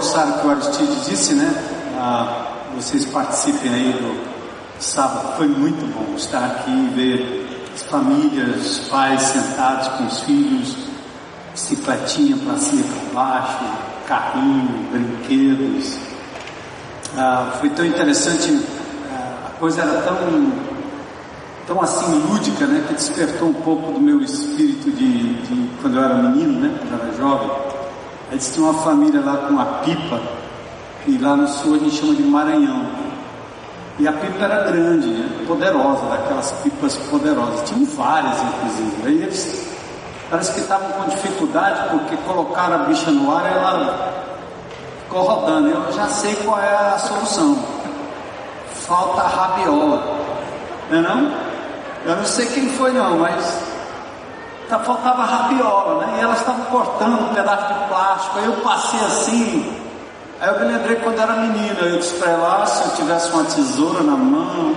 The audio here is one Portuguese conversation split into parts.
reforçar o que o Aristides disse, né? Ah, vocês participem aí do sábado. Foi muito bom estar aqui e ver as famílias, os pais sentados com os filhos, bicicletinha para cima e para baixo, carrinho, brinquedos. Ah, foi tão interessante coisa era tão, tão assim lúdica, né, que despertou um pouco do meu espírito de, de quando eu era menino, né, quando eu era jovem. Eles tinham uma família lá com uma pipa, e lá no sul a gente chama de Maranhão. E a pipa era grande, né, poderosa, daquelas pipas poderosas. Tinham várias, inclusive. Aí eles parece que estavam com dificuldade porque colocaram a bicha no ar e ela ficou rodando. Eu já sei qual é a solução falta rabiola. Não é não? Eu não sei quem foi não, mas faltava rabiola, né? E elas estavam cortando um pedaço de plástico. Aí eu passei assim. Aí eu me lembrei quando era menina, eu disse para ela, ah, se eu tivesse uma tesoura na mão.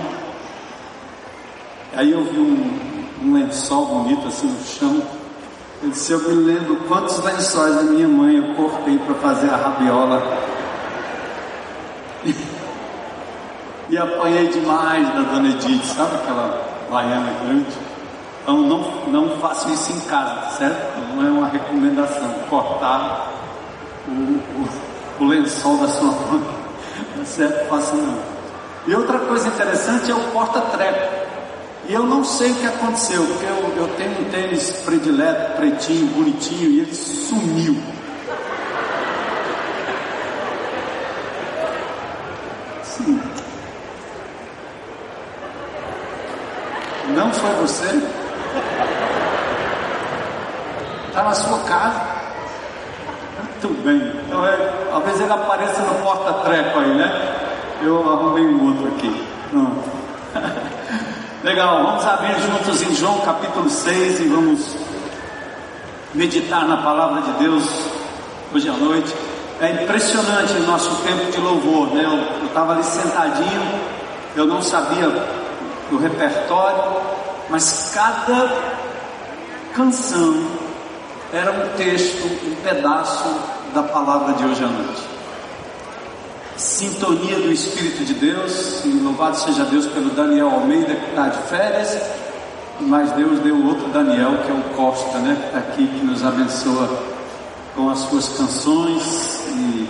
Aí eu vi um, um lençol bonito assim no chão. Eu disse, eu me lembro quantos lençóis da minha mãe eu cortei para fazer a rabiola. E apanhei demais da dona Edith, sabe aquela baiana grande? Então não, não faço isso em casa, certo? Não é uma recomendação, cortar o, o, o lençol da sua. Não é certo? Faça não. E outra coisa interessante é o porta-treco. E eu não sei o que aconteceu, porque eu, eu tenho um tênis predileto, pretinho, bonitinho, e ele sumiu. Não foi você? Está na sua casa. Muito bem. Então, é, talvez ele apareça no porta-treco aí, né? Eu arrumei um outro aqui. Pronto. Legal, vamos abrir juntos em João capítulo 6 e vamos meditar na palavra de Deus hoje à noite. É impressionante o nosso tempo de louvor, né? Eu estava ali sentadinho, eu não sabia do repertório, mas cada canção era um texto, um pedaço da palavra de hoje à noite. Sintonia do Espírito de Deus, e louvado seja Deus pelo Daniel Almeida que está de férias, mas Deus deu outro Daniel que é o Costa, né? Que está aqui, que nos abençoa com as suas canções e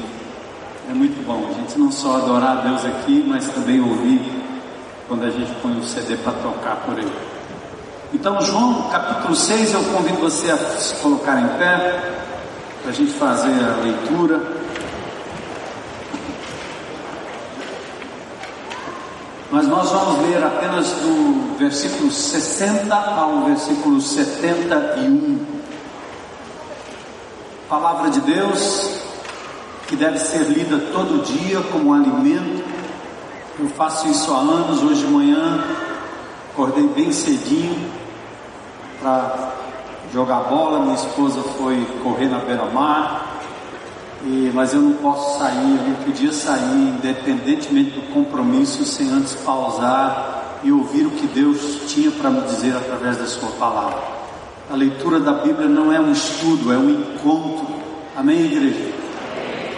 é muito bom a gente não só adorar a Deus aqui, mas também ouvir quando a gente põe o CD para tocar por aí. Então, João capítulo 6, eu convido você a se colocar em pé, para a gente fazer a leitura. Mas nós vamos ler apenas do versículo 60 ao versículo 71. Palavra de Deus que deve ser lida todo dia como alimento eu faço isso há anos, hoje de manhã acordei bem cedinho para jogar bola, minha esposa foi correr na beira-mar, mas eu não posso sair, eu não podia sair independentemente do compromisso sem antes pausar e ouvir o que Deus tinha para me dizer através da sua palavra. A leitura da Bíblia não é um estudo, é um encontro. Amém, igreja?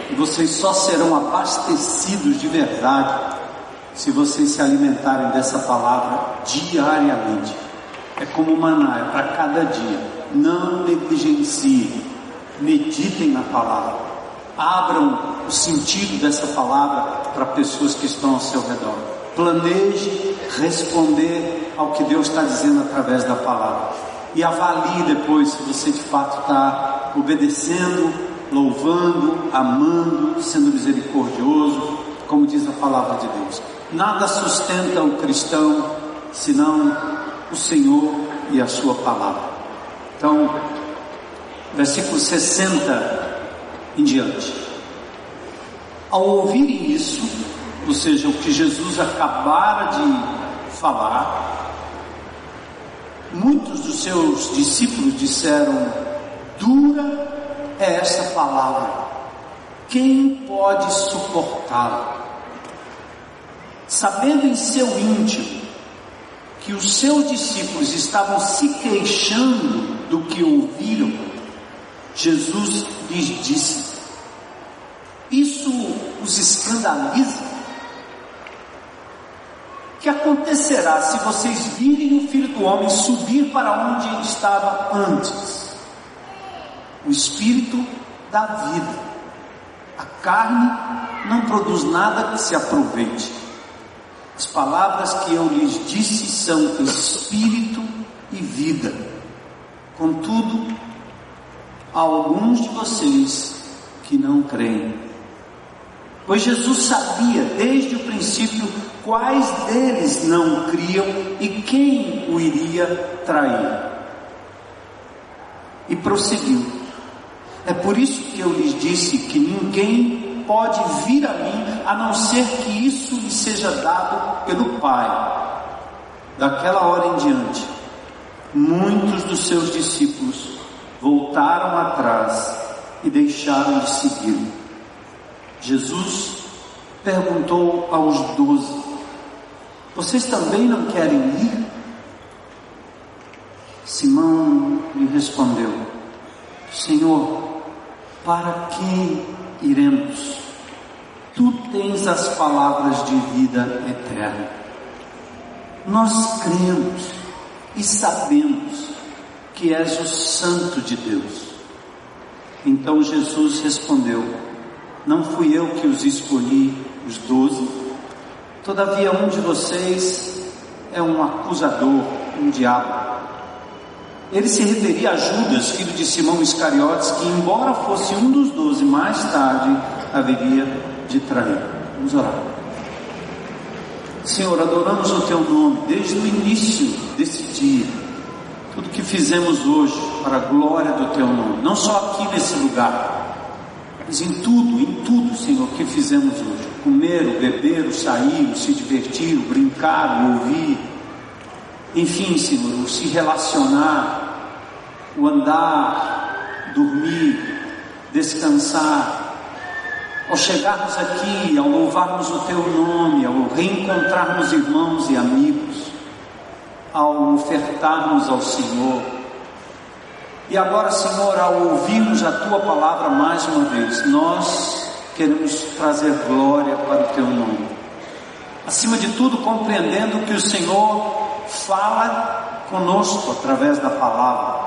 E vocês só serão abastecidos de verdade se vocês se alimentarem dessa palavra diariamente. É como maná, é para cada dia. Não negligenciem, meditem na palavra. Abram o sentido dessa palavra para pessoas que estão ao seu redor. Planeje responder ao que Deus está dizendo através da palavra. E avalie depois se você de fato está obedecendo, louvando, amando, sendo misericordioso, como diz a palavra de Deus. Nada sustenta o cristão senão o Senhor e a Sua palavra. Então, versículo 60 em diante. Ao ouvirem isso, ou seja, o que Jesus acabara de falar, muitos dos seus discípulos disseram: Dura é essa palavra, quem pode suportá-la? sabendo em seu íntimo que os seus discípulos estavam se queixando do que ouviram, Jesus lhes disse: Isso os escandaliza? Que acontecerá se vocês virem o filho do homem subir para onde ele estava antes? O espírito da vida. A carne não produz nada que se aproveite. As palavras que eu lhes disse são espírito e vida. Contudo, há alguns de vocês que não creem. Pois Jesus sabia desde o princípio quais deles não criam e quem o iria trair. E prosseguiu: É por isso que eu lhes disse que ninguém pode vir a mim a não ser que isso lhe seja dado pelo Pai. Daquela hora em diante, muitos dos seus discípulos voltaram atrás e deixaram de seguir. Jesus perguntou aos doze: Vocês também não querem ir? Simão lhe respondeu: Senhor, para quem iremos? Tu tens as palavras de vida eterna. Nós cremos e sabemos que és o Santo de Deus. Então Jesus respondeu: Não fui eu que os escolhi, os doze. Todavia um de vocês é um acusador, um diabo. Ele se referia a Judas, filho de Simão Iscariotes, que, embora fosse um dos doze, mais tarde haveria de trair. Vamos orar. Senhor, adoramos o Teu nome desde o início desse dia. Tudo que fizemos hoje para a glória do Teu nome, não só aqui nesse lugar, mas em tudo, em tudo, Senhor, que fizemos hoje. Comer, beber, sair, se divertir, brincar, ouvir. Enfim, Senhor, se relacionar, o andar, dormir, descansar, ao chegarmos aqui, ao louvarmos o Teu nome, ao reencontrarmos irmãos e amigos, ao ofertarmos ao Senhor, e agora, Senhor, ao ouvirmos a Tua palavra mais uma vez, nós queremos trazer glória para o Teu nome. Acima de tudo, compreendendo que o Senhor fala conosco através da palavra,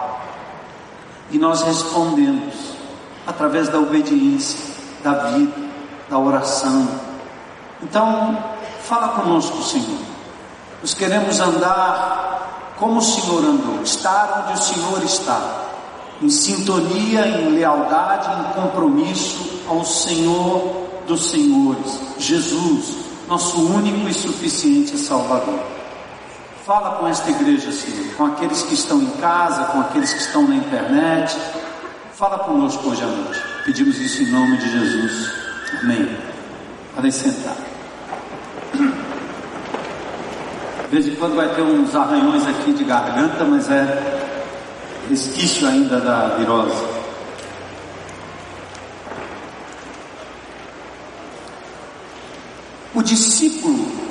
e nós respondemos através da obediência da vida, da oração. Então, fala conosco, Senhor. Nós queremos andar como o Senhor andou, estar onde o Senhor está, em sintonia, em lealdade, em compromisso ao Senhor dos Senhores, Jesus, nosso único e suficiente Salvador. Fala com esta igreja, Senhor, com aqueles que estão em casa, com aqueles que estão na internet. Fala conosco hoje à noite. Pedimos isso em nome de Jesus. Amém. Podem sentar. De vez em quando vai ter uns arranhões aqui de garganta, mas é resquício ainda da virose. O discípulo,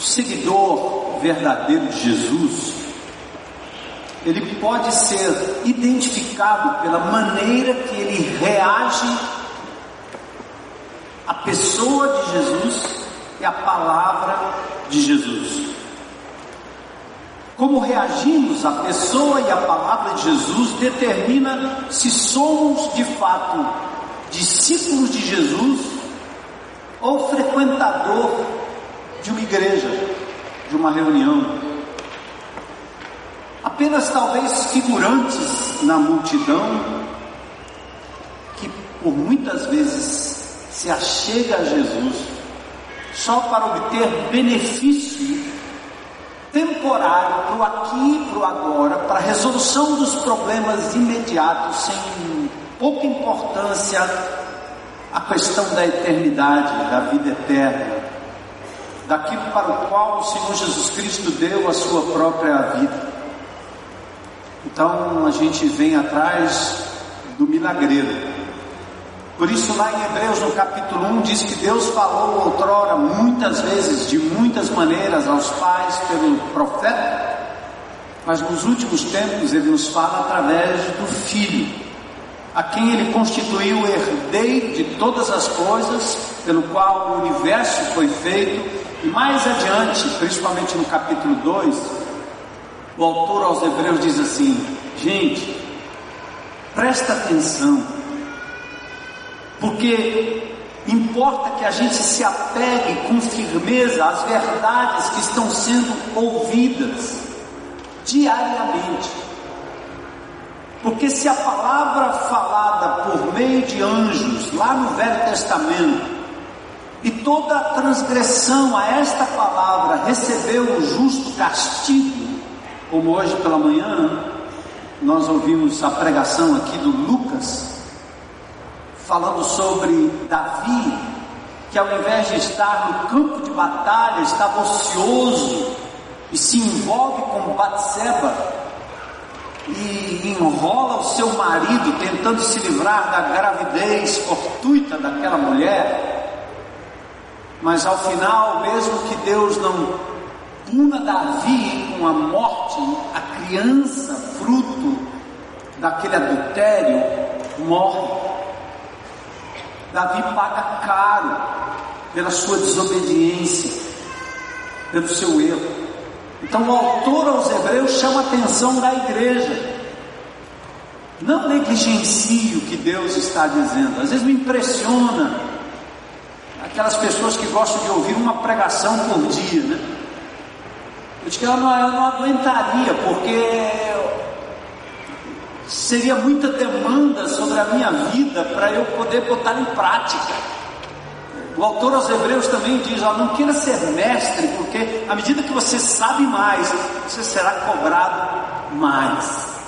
o seguidor verdadeiro de Jesus, ele pode ser identificado pela maneira que ele reage à pessoa de Jesus e à palavra de Jesus. Como reagimos à pessoa e à palavra de Jesus determina se somos de fato discípulos de Jesus ou frequentador de uma igreja, de uma reunião, apenas talvez figurantes na multidão, que por muitas vezes se achega a Jesus só para obter benefício temporário para o aqui e para o agora, para a resolução dos problemas imediatos, sem pouca importância à questão da eternidade, da vida eterna, daquilo para o qual o Senhor Jesus Cristo deu a sua própria vida. Então a gente vem atrás do milagreiro. Por isso, lá em Hebreus, no capítulo 1, diz que Deus falou outrora, muitas vezes, de muitas maneiras, aos pais pelo profeta, mas nos últimos tempos ele nos fala através do Filho, a quem ele constituiu herdeiro de todas as coisas, pelo qual o universo foi feito, mais adiante, principalmente no capítulo 2, o autor aos Hebreus diz assim: gente, presta atenção, porque importa que a gente se apegue com firmeza às verdades que estão sendo ouvidas diariamente. Porque se a palavra falada por meio de anjos, lá no Velho Testamento, e toda transgressão a esta palavra recebeu um justo castigo, como hoje pela manhã, nós ouvimos a pregação aqui do Lucas, falando sobre Davi, que ao invés de estar no campo de batalha, estava ocioso e se envolve com Batseba e enrola o seu marido tentando se livrar da gravidez fortuita daquela mulher. Mas ao final, mesmo que Deus não puna Davi com a morte, a criança, fruto daquele adultério, morre. Davi paga caro pela sua desobediência, pelo seu erro. Então o autor aos Hebreus chama a atenção da igreja. Não negligencie o que Deus está dizendo. Às vezes me impressiona aquelas pessoas que gostam de ouvir uma pregação por dia, né? Eu disse que eu não, eu não aguentaria, porque seria muita demanda sobre a minha vida para eu poder botar em prática. O autor aos Hebreus também diz: ó, não queira ser mestre, porque à medida que você sabe mais, você será cobrado mais.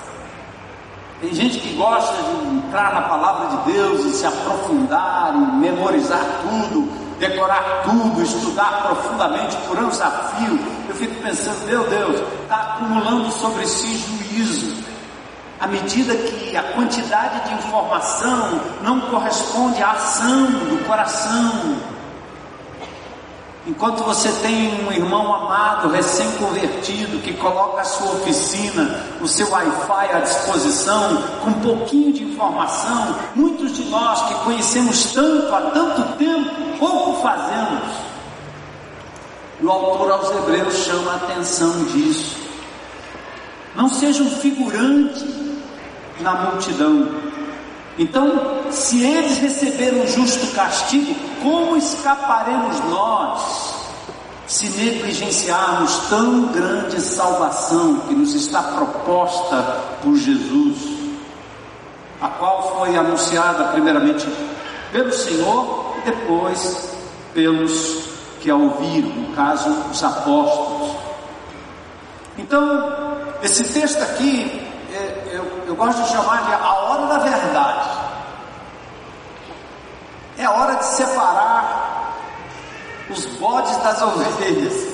Tem gente que gosta de entrar na palavra de Deus e se aprofundar, e memorizar tudo, decorar tudo, estudar profundamente por anos a fio. Eu fico pensando, meu Deus, está acumulando sobre si juízo à medida que a quantidade de informação não corresponde à ação do coração. Enquanto você tem um irmão amado, recém-convertido, que coloca a sua oficina, o seu Wi-Fi à disposição, com um pouquinho de informação, muitos de nós que conhecemos tanto há tanto tempo, pouco fazemos. O autor aos Hebreus chama a atenção disso. Não seja um figurante na multidão. Então, se eles receberam justo castigo, como escaparemos nós se negligenciarmos tão grande salvação que nos está proposta por Jesus, a qual foi anunciada primeiramente pelo Senhor e depois pelos que a ouviram, no caso, os apóstolos. Então, esse texto aqui eu gosto de chamar de a hora da verdade. É hora de separar os bodes das ovelhas.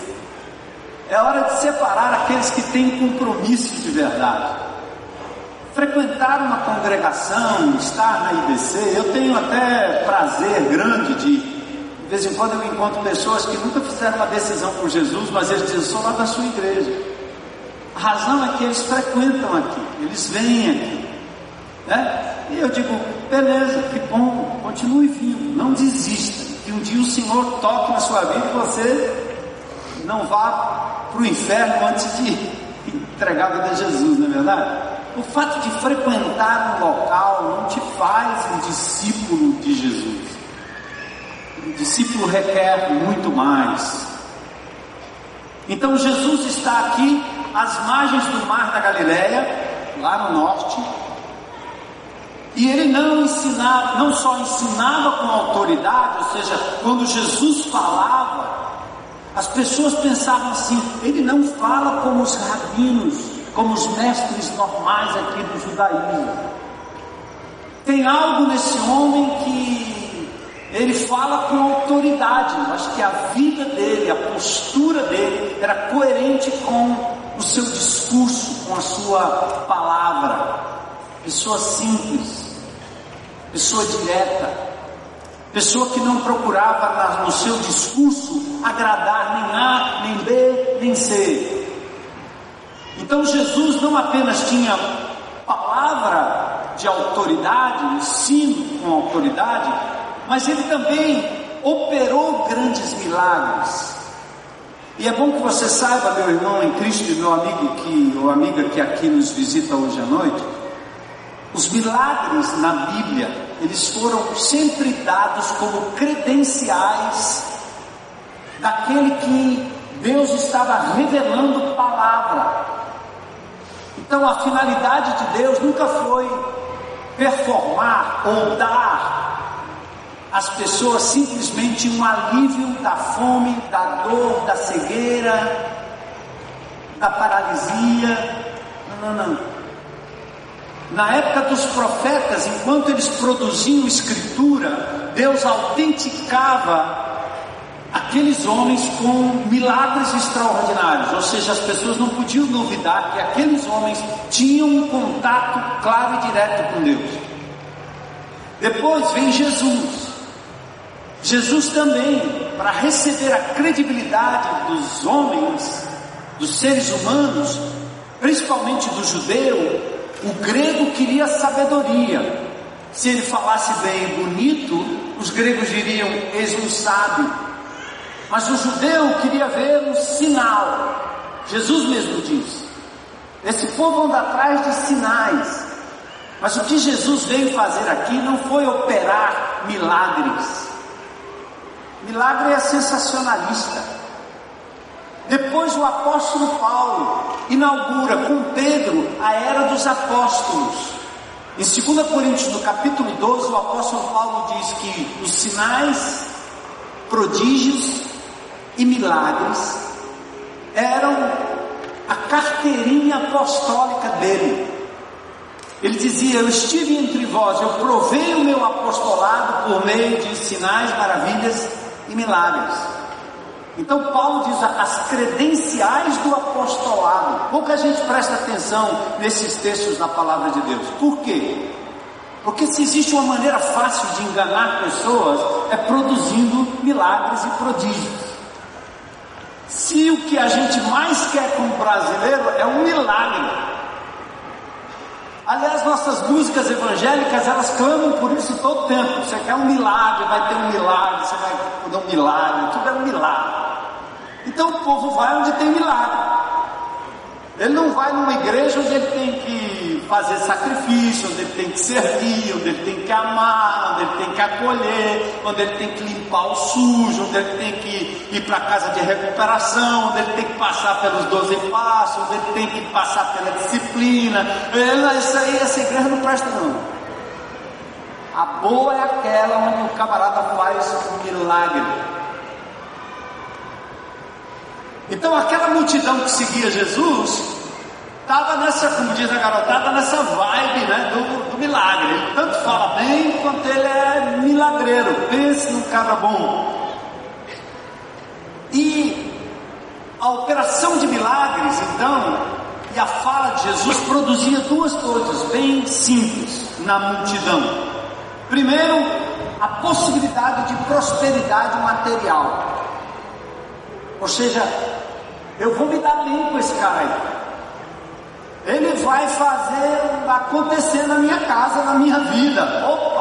É hora de separar aqueles que têm compromisso de verdade. Frequentar uma congregação, estar na IBC, eu tenho até prazer grande de, de vez em quando eu encontro pessoas que nunca fizeram uma decisão por Jesus, mas eles dizem, sou lá da sua igreja. A razão é que eles frequentam aqui, eles vêm aqui. Né? E eu digo, beleza, que bom, continue vindo, não desista. Que um dia o Senhor toque na sua vida e você não vá para o inferno antes de entregar a vida a Jesus, não é verdade? O fato de frequentar um local não te faz um discípulo de Jesus. O discípulo requer muito mais. Então Jesus está aqui às margens do mar da Galileia, lá no norte, e ele não ensinava, não só ensinava com autoridade, ou seja, quando Jesus falava, as pessoas pensavam assim: ele não fala como os rabinos, como os mestres normais aqui do judaísmo. Tem algo nesse homem que ele fala com autoridade. Acho que a vida dele, a postura dele era coerente com o seu discurso, com a sua palavra. Pessoa simples, pessoa direta. pessoa que não procurava no seu discurso agradar nem A, nem B, nem C. Então Jesus não apenas tinha palavra de autoridade, ensino com autoridade, mas ele também operou grandes milagres. E é bom que você saiba, meu irmão em Cristo e meu amigo que, ou amiga que aqui nos visita hoje à noite, os milagres na Bíblia, eles foram sempre dados como credenciais daquele que Deus estava revelando palavra. Então a finalidade de Deus nunca foi performar ou dar às pessoas simplesmente um alívio da fome, da dor, da cegueira, da paralisia. Não, não, não. Na época dos profetas, enquanto eles produziam escritura, Deus autenticava aqueles homens com milagres extraordinários, ou seja, as pessoas não podiam duvidar que aqueles homens tinham um contato claro e direto com Deus. Depois vem Jesus. Jesus também, para receber a credibilidade dos homens, dos seres humanos, principalmente do judeu, o grego queria sabedoria. Se ele falasse bem e bonito, os gregos diriam: eis um sábio. Mas o judeu queria ver um sinal. Jesus mesmo diz: esse povo anda atrás de sinais. Mas o que Jesus veio fazer aqui não foi operar milagres. Milagre é sensacionalista. Depois o apóstolo Paulo inaugura com Pedro a era dos apóstolos. Em 2 Coríntios, no capítulo 12, o apóstolo Paulo diz que os sinais, prodígios e milagres eram a carteirinha apostólica dele. Ele dizia: Eu estive entre vós, eu provei o meu apostolado por meio de sinais, maravilhas e milagres. Então Paulo diz as credenciais do apostolado. Pouca gente presta atenção nesses textos da palavra de Deus. Por quê? Porque se existe uma maneira fácil de enganar pessoas, é produzindo milagres e prodígios. Se o que a gente mais quer como brasileiro é um milagre, Aliás, nossas músicas evangélicas, elas clamam por isso todo tempo. Você quer um milagre, vai ter um milagre, você vai ter um milagre, tudo é um milagre. Então o povo vai onde tem milagre. Ele não vai numa igreja onde ele tem que fazer sacrifício, onde ele tem que servir, onde ele tem que amar, onde ele tem que acolher, onde ele tem que limpar o sujo, onde ele tem que ir para a casa de recuperação, onde ele tem que passar pelos doze passos, onde ele tem que passar pela disciplina. Ele, isso aí, essa igreja não presta não. A boa é aquela onde o camarada faz um milagre. Então aquela multidão que seguia Jesus estava nessa, como diz a garotada, nessa vibe né, do, do, milagre. Ele tanto fala bem quanto ele é milagreiro. Pense num cara bom. E a operação de milagres, então, e a fala de Jesus produzia duas coisas bem simples na multidão. Primeiro, a possibilidade de prosperidade material. Ou seja, eu vou me dar bem com esse cara aí. Ele vai fazer acontecer na minha casa, na minha vida. Opa!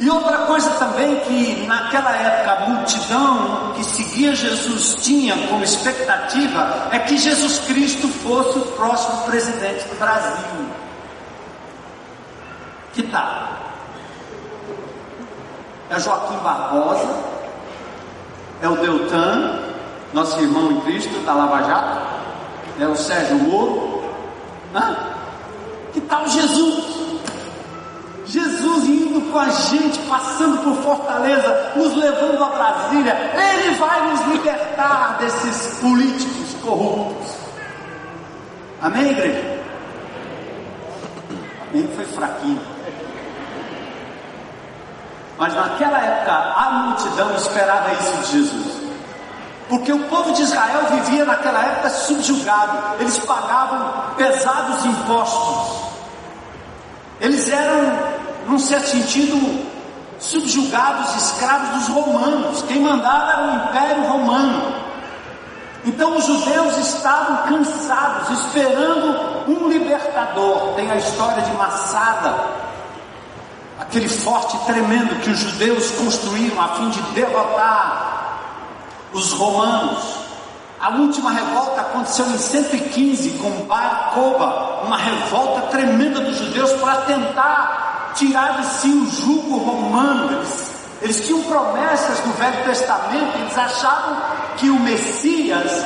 E outra coisa também que naquela época a multidão que seguia Jesus tinha como expectativa é que Jesus Cristo fosse o próximo presidente do Brasil. Que tal? É Joaquim Barbosa, é o Deltan, nosso irmão em Cristo da Lava Jato, é o Sérgio Moro. Hã? Que tal Jesus? Jesus indo com a gente, passando por Fortaleza, nos levando a Brasília, Ele vai nos libertar desses políticos corruptos. Amém, igreja? Amém, foi fraquinho. Mas naquela época a multidão esperava isso de Jesus. Porque o povo de Israel vivia naquela época subjugado, eles pagavam pesados impostos. Eles eram, num certo sentido, subjugados, escravos dos romanos. Quem mandava era o Império Romano. Então os judeus estavam cansados, esperando um libertador. Tem a história de Massada, aquele forte tremendo que os judeus construíram a fim de derrotar os romanos. A última revolta aconteceu em 115 com Bar uma revolta tremenda dos judeus para tentar tirar de si o jugo romano. Eles, eles tinham promessas no Velho Testamento, eles achavam que o Messias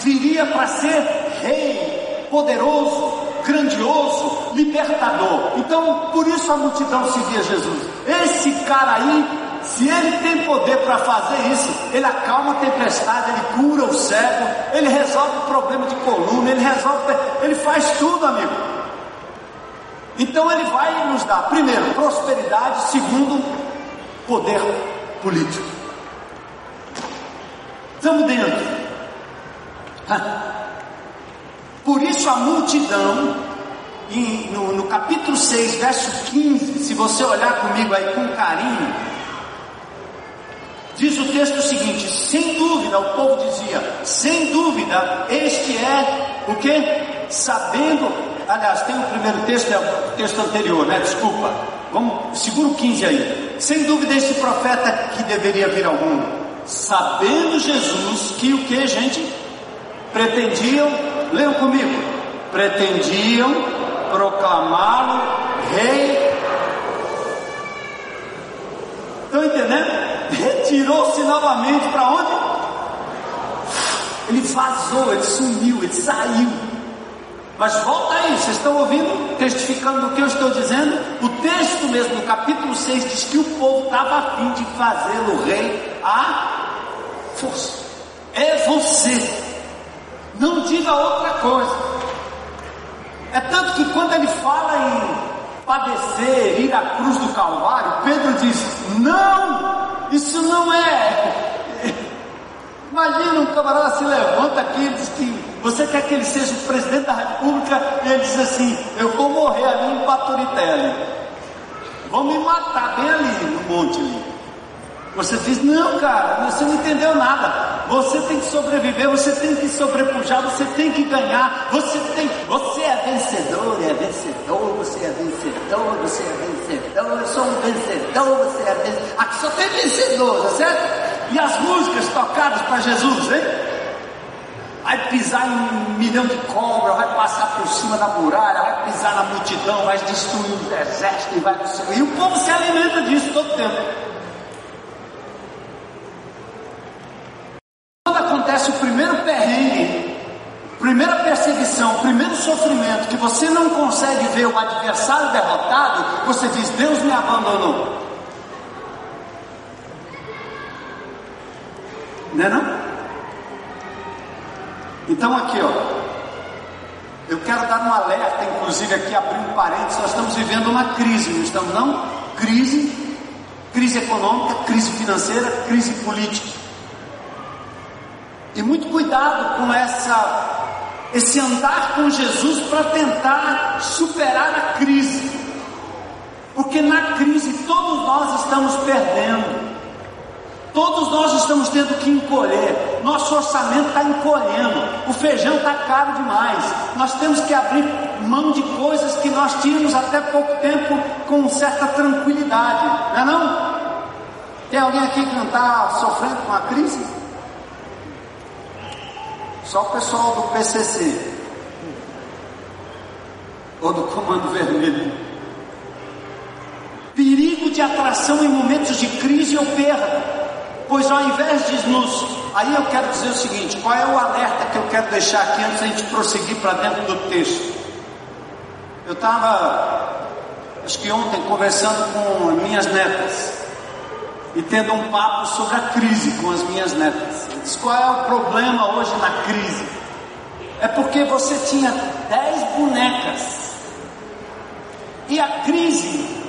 viria para ser rei, poderoso, grandioso, libertador. Então, por isso a multidão seguia Jesus. Esse cara aí se ele tem poder para fazer isso, ele acalma a tempestade, ele cura o cego, ele resolve o problema de coluna, ele resolve, ele faz tudo, amigo. Então ele vai nos dar, primeiro, prosperidade, segundo, poder político. Estamos dentro. Por isso a multidão, no, capítulo 6, verso 15, se você olhar comigo aí com carinho, Diz o texto o seguinte: sem dúvida, o povo dizia, sem dúvida, este é o que? Sabendo, aliás, tem o primeiro texto, é o texto anterior, né? Desculpa. Vamos, segura o 15 aí. Sem dúvida, este profeta que deveria vir ao mundo, sabendo Jesus que o que, gente? Pretendiam, leiam comigo, pretendiam proclamá-lo rei. Estão entendendo? Retirou-se novamente para onde? Ele vazou, ele sumiu, ele saiu. Mas volta aí, vocês estão ouvindo? Testificando do que eu estou dizendo? O texto mesmo, no capítulo 6, diz que o povo estava a fim de fazê-lo rei a força. É você. Não diga outra coisa. É tanto que quando ele fala em padecer, ir à cruz do Calvário, Pedro diz: Não, isso não é. Imagina um camarada se levanta aqui e diz que você quer que ele seja o presidente da república e ele diz assim: Eu vou morrer ali em Baturité. Vão me matar bem ali no monte ali. Você diz, não, cara, você não entendeu nada. Você tem que sobreviver, você tem que sobrepujar, você tem que ganhar, você tem. Você é vencedor, é vencedor, você é vencedor, você é vencedor, eu sou um vencedor, você é vencedor. Aqui só tem vencedor, tá certo? E as músicas tocadas para Jesus, hein? Vai pisar em um milhão de cobras, vai passar por cima da muralha, vai pisar na multidão, vai destruir os exércitos, vai destruir. E o povo se alimenta disso todo o tempo. acontece o primeiro primeira perseguição, primeiro sofrimento, que você não consegue ver o adversário derrotado, você diz: Deus me abandonou. Não é não? Então aqui ó, eu quero dar um alerta, inclusive aqui abrindo um parênteses, nós estamos vivendo uma crise, não estamos não? Crise, crise econômica, crise financeira, crise política. E muito cuidado com essa esse andar com Jesus para tentar superar a crise. Porque na crise todos nós estamos perdendo. Todos nós estamos tendo que encolher. Nosso orçamento está encolhendo. O feijão está caro demais. Nós temos que abrir mão de coisas que nós tínhamos até pouco tempo com certa tranquilidade. Não é não? Tem alguém aqui que não está sofrendo com a crise? Só o pessoal do PCC ou do Comando Vermelho. Perigo de atração em momentos de crise ou perda. Pois ao invés de nos. Aí eu quero dizer o seguinte: qual é o alerta que eu quero deixar aqui antes da gente prosseguir para dentro do texto? Eu estava, acho que ontem, conversando com minhas netas e tendo um papo sobre a crise com as minhas netas. Qual é o problema hoje na crise? É porque você tinha dez bonecas e a crise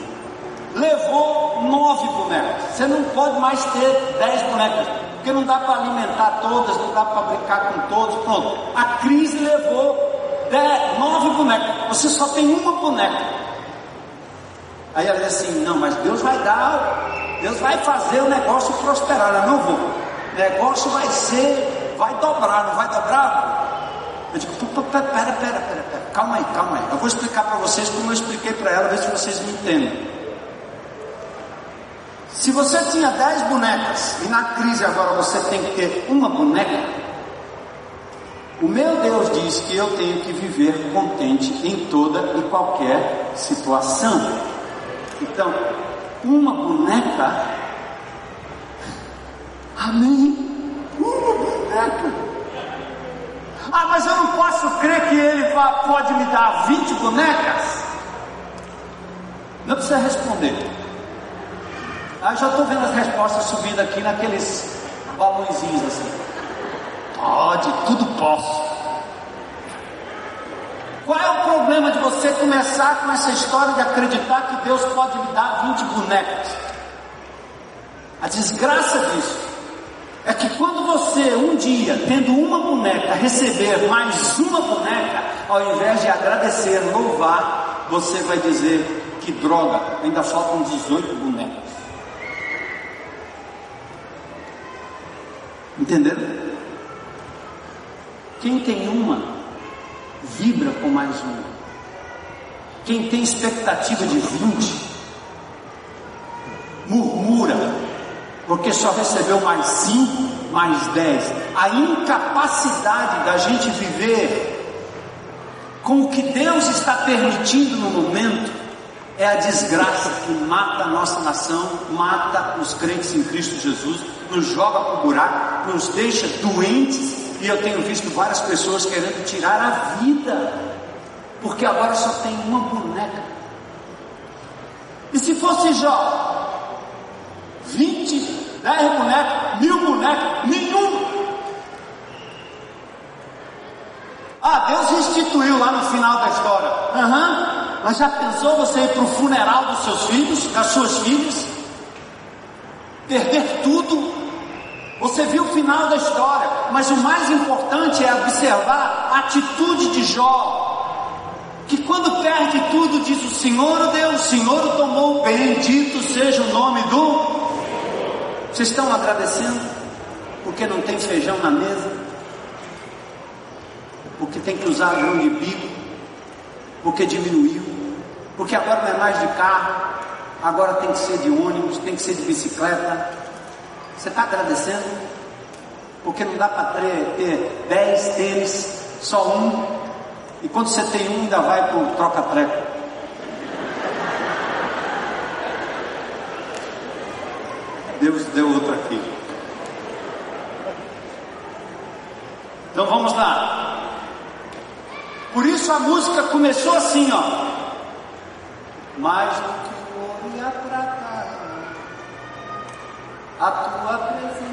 levou nove bonecas. Você não pode mais ter dez bonecas, porque não dá para alimentar todas, não dá para brincar com todos. Pronto, a crise levou dez, nove bonecas. Você só tem uma boneca. Aí ela diz assim: não, mas Deus vai dar Deus vai fazer o negócio prosperar. Eu não vou. Negócio vai ser, vai dobrar, não vai dobrar? Eu digo, pera, pera, pera, pera, calma aí, calma aí. Eu vou explicar para vocês como eu expliquei para ela, ver se vocês me entendem. Se você tinha 10 bonecas e na crise agora você tem que ter uma boneca, o meu Deus diz que eu tenho que viver contente em toda e qualquer situação. Então, uma boneca, amém? Boneca. Ah, mas eu não posso crer que ele pode me dar 20 bonecas? Não precisa responder. Ah, já estou vendo as respostas subindo aqui naqueles balãozinhos assim. Pode, tudo posso. Qual é o problema de você começar com essa história de acreditar que Deus pode me dar 20 bonecas? A desgraça disso é que quando você um dia, tendo uma boneca, receber mais uma boneca, ao invés de agradecer, louvar, você vai dizer que droga, ainda faltam 18 bonecas. Entenderam? Quem tem uma, vibra com mais uma. Quem tem expectativa de 20, murmura, porque só recebeu mais cinco, mais dez. A incapacidade da gente viver com o que Deus está permitindo no momento é a desgraça que mata a nossa nação, mata os crentes em Cristo Jesus, nos joga para o buraco, nos deixa doentes. E eu tenho visto várias pessoas querendo tirar a vida, porque agora só tem uma boneca. E se fosse Jó, 20, 10 bonecos, mil bonecos, nenhum. Ah, Deus instituiu lá no final da história. Uhum. Mas já pensou você ir para o funeral dos seus filhos, das suas filhas? Perder tudo? Você viu o final da história, mas o mais importante é observar a atitude de Jó. Que quando perde tudo, diz o Senhor Deus, o Senhor o tomou, bendito seja o nome do. Vocês estão agradecendo? Porque não tem feijão na mesa? Porque tem que usar grão de bico? Porque diminuiu? Porque agora não é mais de carro, agora tem que ser de ônibus, tem que ser de bicicleta. Você está agradecendo? Porque não dá para ter 10 tênis, só um. E quando você tem um, ainda vai para o troca-treco. Deus deu outro aqui. Então vamos lá. Por isso a música começou assim, ó mais do que ouro e a prata, a tua presença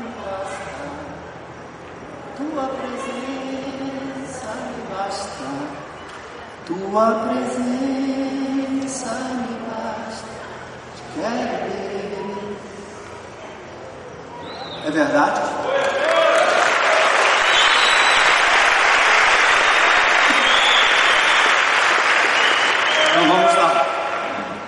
me basta, tua presença me basta, tua presença me É verdade?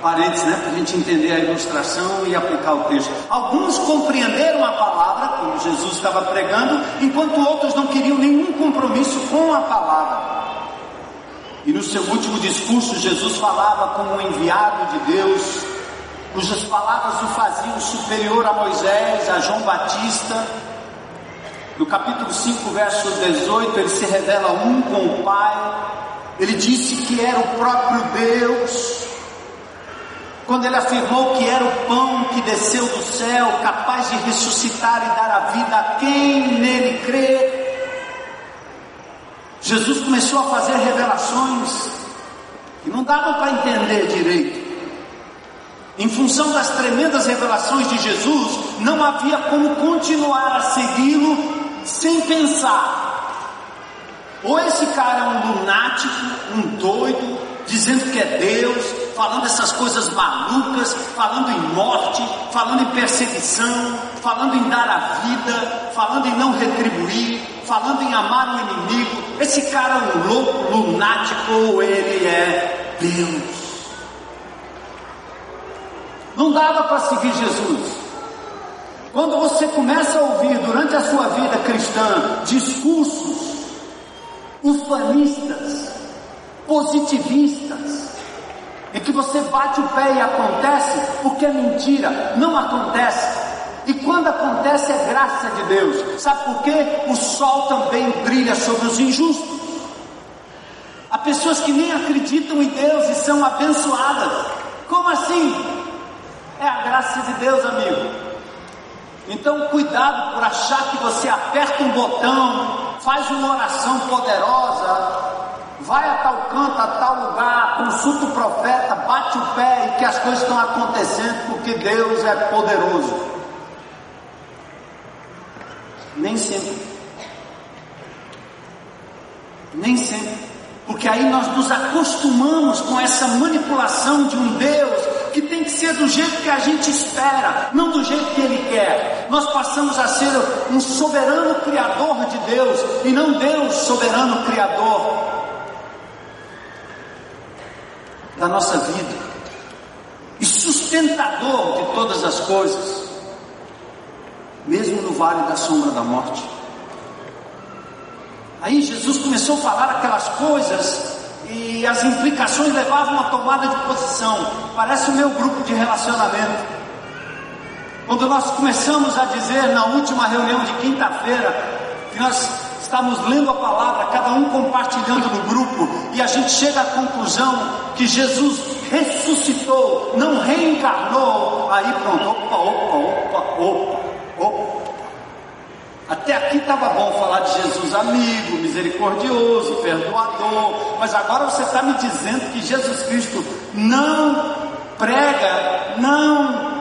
parênteses, né, para a gente entender a ilustração e aplicar o texto. Alguns compreenderam a palavra, como Jesus estava pregando, enquanto outros não queriam nenhum compromisso com a palavra. E no seu último discurso, Jesus falava como um enviado de Deus, cujas palavras o faziam superior a Moisés, a João Batista. No capítulo 5, verso 18, ele se revela um com o Pai. Ele disse que era o próprio Deus quando ele afirmou que era o pão que desceu do céu, capaz de ressuscitar e dar a vida a quem nele crê. Jesus começou a fazer revelações que não davam para entender direito. Em função das tremendas revelações de Jesus, não havia como continuar a segui-lo sem pensar. Ou esse cara é um lunático, um doido, dizendo que é Deus, falando essas coisas malucas, falando em morte, falando em perseguição, falando em dar a vida, falando em não retribuir, falando em amar o inimigo. Esse cara é um louco, lunático, ou ele é Deus. Não dava para seguir Jesus. Quando você começa a ouvir durante a sua vida cristã discursos ufanistas, positivistas, em que você bate o pé e acontece, porque é mentira, não acontece. E quando acontece é graça de Deus. Sabe por quê? O sol também brilha sobre os injustos. Há pessoas que nem acreditam em Deus e são abençoadas. Como assim? Graça de Deus, amigo. Então, cuidado por achar que você aperta um botão, faz uma oração poderosa, vai a tal canto, a tal lugar, consulta o profeta, bate o pé e que as coisas estão acontecendo porque Deus é poderoso. Nem sempre. Nem sempre. Porque aí nós nos acostumamos com essa manipulação de um Deus que ser do jeito que a gente espera, não do jeito que Ele quer. Nós passamos a ser um soberano criador de Deus e não Deus soberano criador da nossa vida e sustentador de todas as coisas mesmo no vale da sombra da morte. Aí Jesus começou a falar aquelas coisas e as implicações levavam a tomada de posição. Parece o meu grupo de relacionamento. Quando nós começamos a dizer na última reunião de quinta-feira que nós estamos lendo a palavra, cada um compartilhando no grupo, e a gente chega à conclusão que Jesus ressuscitou, não reencarnou, aí pronto, opa, opa, opa, opa. Oh, até aqui estava bom falar de Jesus amigo, misericordioso, perdoador, mas agora você está me dizendo que Jesus Cristo não prega, não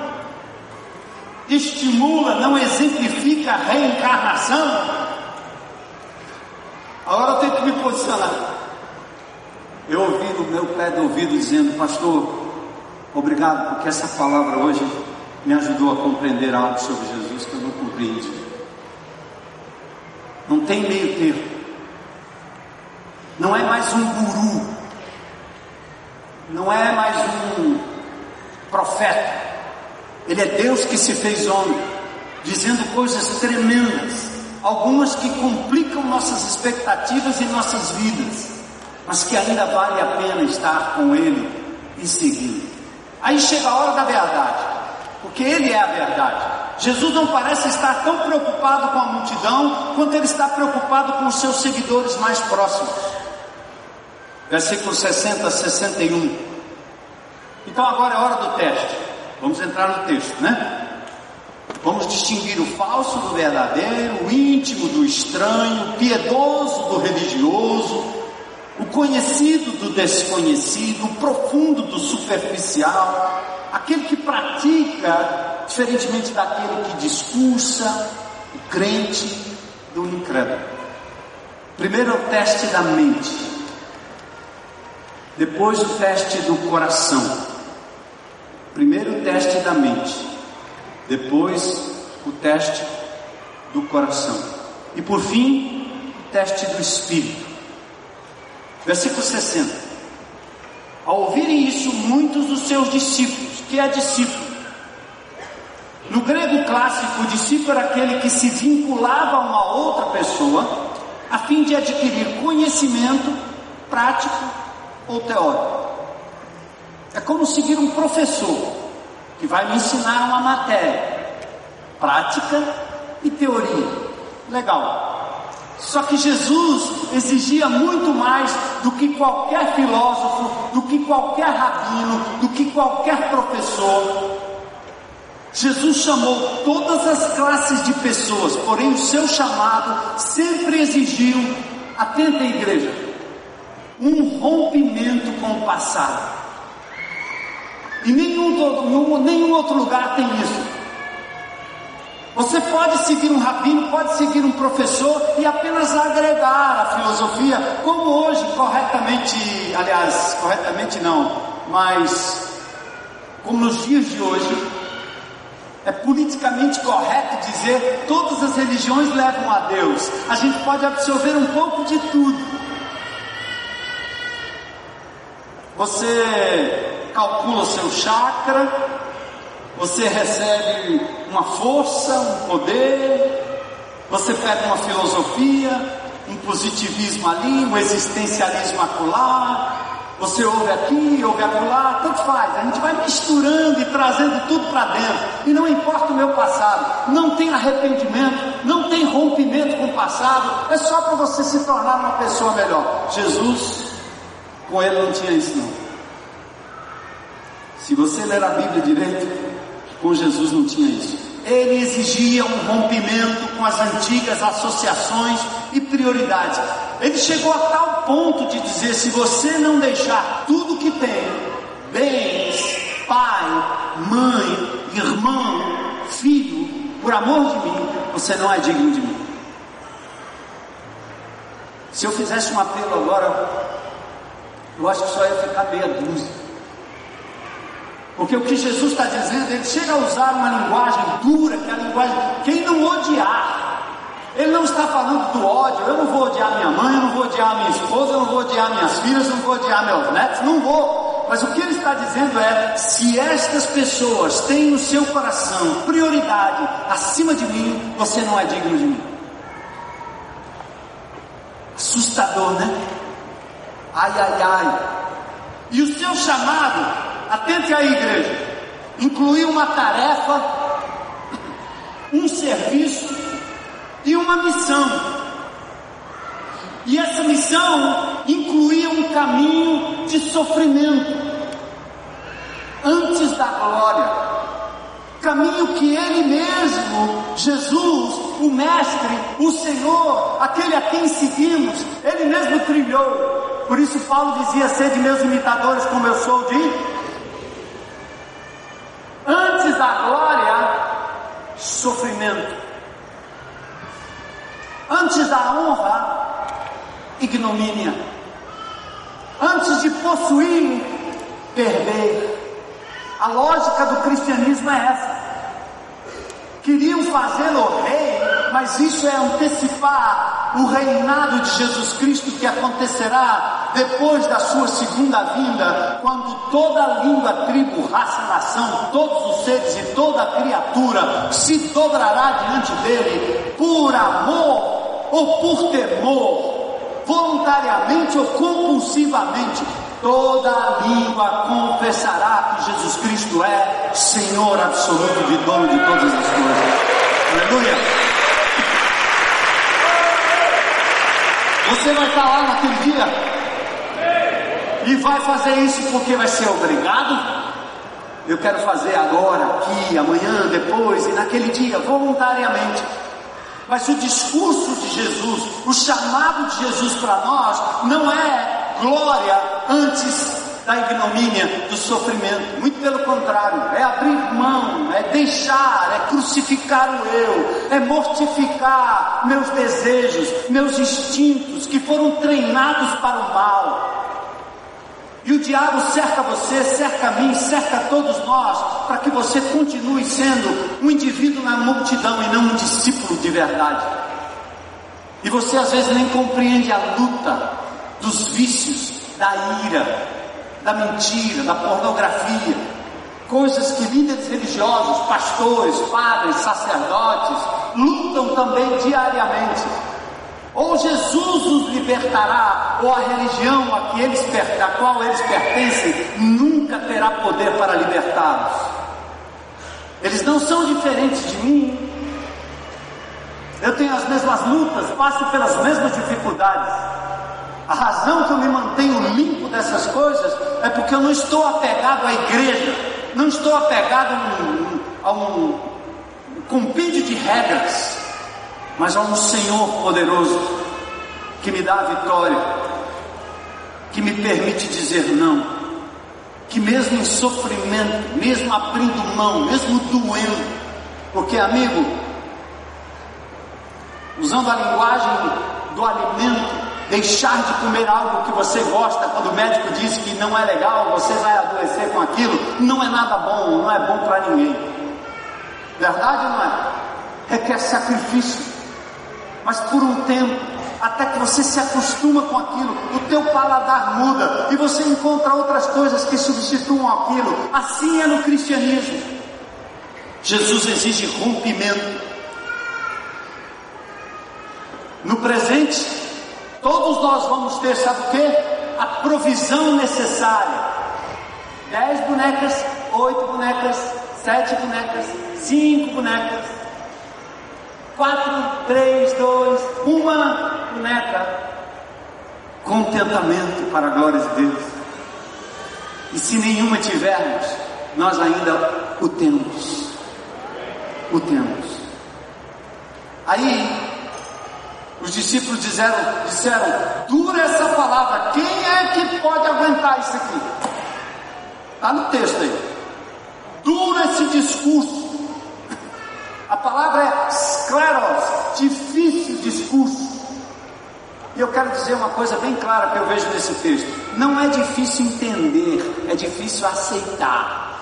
estimula, não exemplifica a reencarnação. Agora eu tenho que me posicionar. Eu ouvi no meu pé do ouvido dizendo, pastor, obrigado porque essa palavra hoje me ajudou a compreender algo sobre Jesus que eu não compreendi. Não tem meio termo. Não é mais um guru. Não é mais um profeta. Ele é Deus que se fez homem, dizendo coisas tremendas, algumas que complicam nossas expectativas e nossas vidas, mas que ainda vale a pena estar com Ele e seguir. Aí chega a hora da verdade porque Ele é a verdade. Jesus não parece estar tão preocupado com a multidão quanto ele está preocupado com os seus seguidores mais próximos. Versículos 60 a 61. Então agora é hora do teste. Vamos entrar no texto, né? Vamos distinguir o falso do verdadeiro, o íntimo do estranho, o piedoso do religioso, o conhecido do desconhecido, o profundo do superficial, aquele que pratica, diferentemente daquele que discursa, o crente do incrédulo. Primeiro é o teste da mente, depois o teste do coração. Primeiro o teste da mente, depois o teste do coração. E por fim, o teste do espírito. Versículo 60. Ao ouvirem isso, muitos dos seus discípulos, que é discípulo, no grego clássico, discípulo era aquele que se vinculava a uma outra pessoa a fim de adquirir conhecimento prático ou teórico. É como seguir um professor que vai me ensinar uma matéria, prática e teoria. Legal. Só que Jesus exigia muito mais do que qualquer filósofo, do que qualquer rabino, do que qualquer professor. Jesus chamou todas as classes de pessoas, porém o seu chamado sempre exigiu, atenta igreja, um rompimento com o passado. E nenhum, nenhum outro lugar tem isso. Você pode seguir um rabino, pode seguir um professor e apenas agregar a filosofia, como hoje corretamente, aliás, corretamente não, mas como nos dias de hoje, é politicamente correto dizer todas as religiões levam a Deus. A gente pode absorver um pouco de tudo. Você calcula o seu chakra, você recebe uma força, um poder, você pega uma filosofia, um positivismo ali, um existencialismo acolá, você ouve aqui, ouve acolá, tanto faz, a gente vai misturando e trazendo tudo para dentro, e não importa o meu passado, não tem arrependimento, não tem rompimento com o passado, é só para você se tornar uma pessoa melhor. Jesus, com ele não tinha isso não. Se você ler a Bíblia direito, com Jesus não tinha isso. Ele exigia um rompimento com as antigas associações e prioridades. Ele chegou a tal ponto de dizer: se você não deixar tudo que tem, bens, pai, mãe, irmão, filho, por amor de mim, você não é digno de mim. Se eu fizesse um apelo agora, eu acho que só ia ficar meia dúzia. Porque o que Jesus está dizendo, ele chega a usar uma linguagem dura, que é a linguagem, quem não odiar, ele não está falando do ódio, eu não vou odiar minha mãe, eu não vou odiar minha esposa, eu não vou odiar minhas filhas, eu não vou odiar meus netos, não vou. Mas o que ele está dizendo é: se estas pessoas têm no seu coração prioridade acima de mim, você não é digno de mim. Assustador, né? Ai, ai, ai. E o seu chamado atente aí, igreja, incluir uma tarefa, um serviço e uma missão. E essa missão incluía um caminho de sofrimento antes da glória. Caminho que Ele mesmo, Jesus, o Mestre, o Senhor, aquele a quem seguimos, Ele mesmo trilhou. Por isso Paulo dizia: Sede meus imitadores, como eu sou de da glória, sofrimento. Antes da honra, ignomínia. Antes de possuir, perder. A lógica do cristianismo é essa. Queriam fazê-lo rei, mas isso é antecipar o reinado de Jesus Cristo que acontecerá depois da sua segunda vinda, quando toda língua, tribo, raça, nação, todos os seres e toda criatura se dobrará diante dele por amor ou por temor, voluntariamente ou compulsivamente. Toda língua confessará que Jesus Cristo é Senhor absoluto e dono de todas as coisas. Aleluia. Você vai estar lá naquele dia e vai fazer isso porque vai ser obrigado. Eu quero fazer agora, aqui, amanhã, depois e naquele dia, voluntariamente. Mas o discurso de Jesus, o chamado de Jesus para nós, não é glória antes da ignomínia, do sofrimento. Muito pelo contrário, é abrir mão, é deixar, é crucificar o eu, é mortificar meus desejos, meus instintos que foram treinados para o mal. E o diabo cerca você, cerca mim, cerca todos nós, para que você continue sendo um indivíduo na multidão e não um discípulo de verdade. E você às vezes nem compreende a luta dos vícios, da ira, da mentira, da pornografia, coisas que líderes religiosos, pastores, padres, sacerdotes lutam também diariamente. Ou Jesus os libertará, ou a religião a, que eles, a qual eles pertencem nunca terá poder para libertá-los. Eles não são diferentes de mim. Eu tenho as mesmas lutas, passo pelas mesmas dificuldades. A razão que eu me mantenho limpo dessas coisas é porque eu não estou apegado à igreja, não estou apegado a um, a um compêndio de regras, mas a um Senhor poderoso que me dá a vitória, que me permite dizer não, que mesmo em sofrimento, mesmo abrindo mão, mesmo doendo, porque amigo, usando a linguagem do alimento, deixar de comer algo que você gosta, quando o médico diz que não é legal, você vai adoecer com aquilo, não é nada bom, não é bom para ninguém. Verdade ou não é? Requer sacrifício, mas por um tempo, até que você se acostuma com aquilo, o teu paladar muda e você encontra outras coisas que substituam aquilo. Assim é no cristianismo. Jesus exige rompimento. No presente, todos nós vamos ter, sabe o que? A provisão necessária. Dez bonecas, oito bonecas, sete bonecas, cinco bonecas, quatro, três, dois, uma boneca. Contentamento para a glória de Deus. E se nenhuma tivermos, nós ainda o temos. O temos. Aí, os discípulos disseram, disseram, dura essa palavra, quem é que pode aguentar isso aqui? Está no texto aí. Dura esse discurso. A palavra é scleros, difícil discurso. E eu quero dizer uma coisa bem clara que eu vejo nesse texto: não é difícil entender, é difícil aceitar.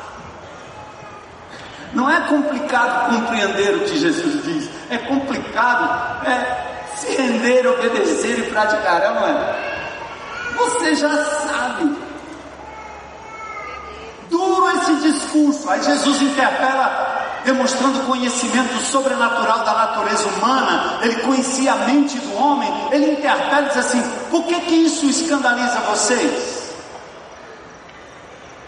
Não é complicado compreender o que Jesus diz, é complicado é, se render, obedecer e praticar, é? Você já sabe. Duro esse discurso. Aí Jesus interpela demonstrando conhecimento sobrenatural da natureza humana, ele conhecia a mente do homem, ele interpela e diz assim: por que, que isso escandaliza vocês?